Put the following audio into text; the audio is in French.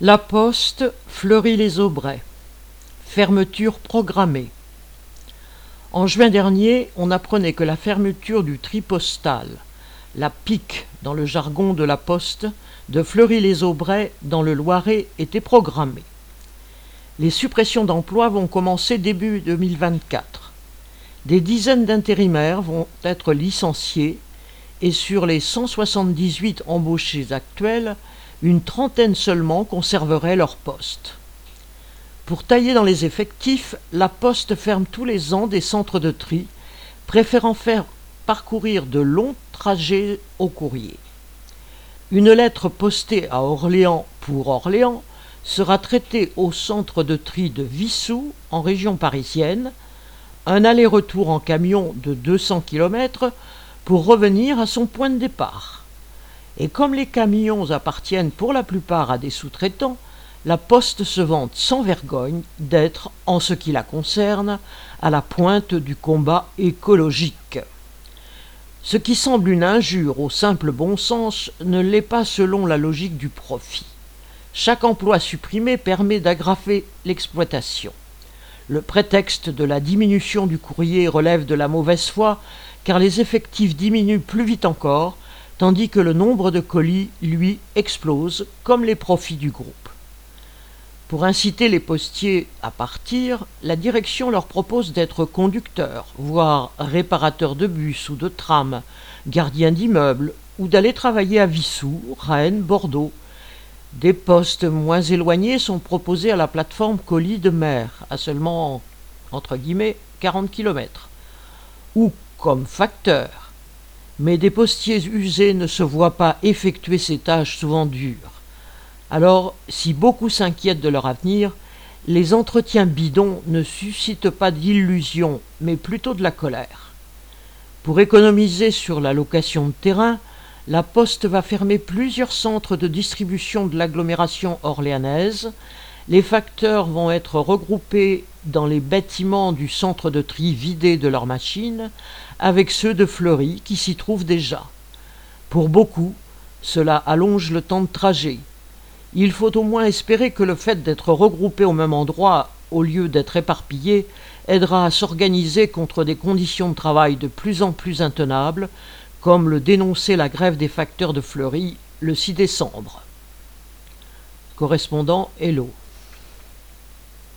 La Poste, Fleury-les-Aubrais. Fermeture programmée. En juin dernier, on apprenait que la fermeture du tri postal, la pique dans le jargon de la Poste, de Fleury-les-Aubrais dans le Loiret était programmée. Les suppressions d'emplois vont commencer début 2024. Des dizaines d'intérimaires vont être licenciés et sur les 178 embauchés actuels, une trentaine seulement conserveraient leur poste. Pour tailler dans les effectifs, la Poste ferme tous les ans des centres de tri, préférant faire parcourir de longs trajets au courrier. Une lettre postée à Orléans pour Orléans sera traitée au centre de tri de Vissou, en région parisienne, un aller-retour en camion de 200 km pour revenir à son point de départ. Et comme les camions appartiennent pour la plupart à des sous-traitants, la Poste se vante sans vergogne d'être, en ce qui la concerne, à la pointe du combat écologique. Ce qui semble une injure au simple bon sens ne l'est pas selon la logique du profit. Chaque emploi supprimé permet d'aggraver l'exploitation. Le prétexte de la diminution du courrier relève de la mauvaise foi, car les effectifs diminuent plus vite encore, tandis que le nombre de colis, lui, explose, comme les profits du groupe. Pour inciter les postiers à partir, la direction leur propose d'être conducteurs, voire réparateurs de bus ou de trams, gardiens d'immeubles, ou d'aller travailler à Vissou, Rennes, Bordeaux. Des postes moins éloignés sont proposés à la plateforme colis de mer, à seulement, entre guillemets, 40 km, ou comme facteurs mais des postiers usés ne se voient pas effectuer ces tâches souvent dures. Alors, si beaucoup s'inquiètent de leur avenir, les entretiens bidons ne suscitent pas d'illusions, mais plutôt de la colère. Pour économiser sur la location de terrain, la Poste va fermer plusieurs centres de distribution de l'agglomération orléanaise. Les facteurs vont être regroupés dans les bâtiments du centre de tri vidés de leurs machines, avec ceux de Fleury qui s'y trouvent déjà. Pour beaucoup, cela allonge le temps de trajet. Il faut au moins espérer que le fait d'être regroupés au même endroit au lieu d'être éparpillés aidera à s'organiser contre des conditions de travail de plus en plus intenables, comme le dénonçait la grève des facteurs de Fleury le 6 décembre. Correspondant Hello.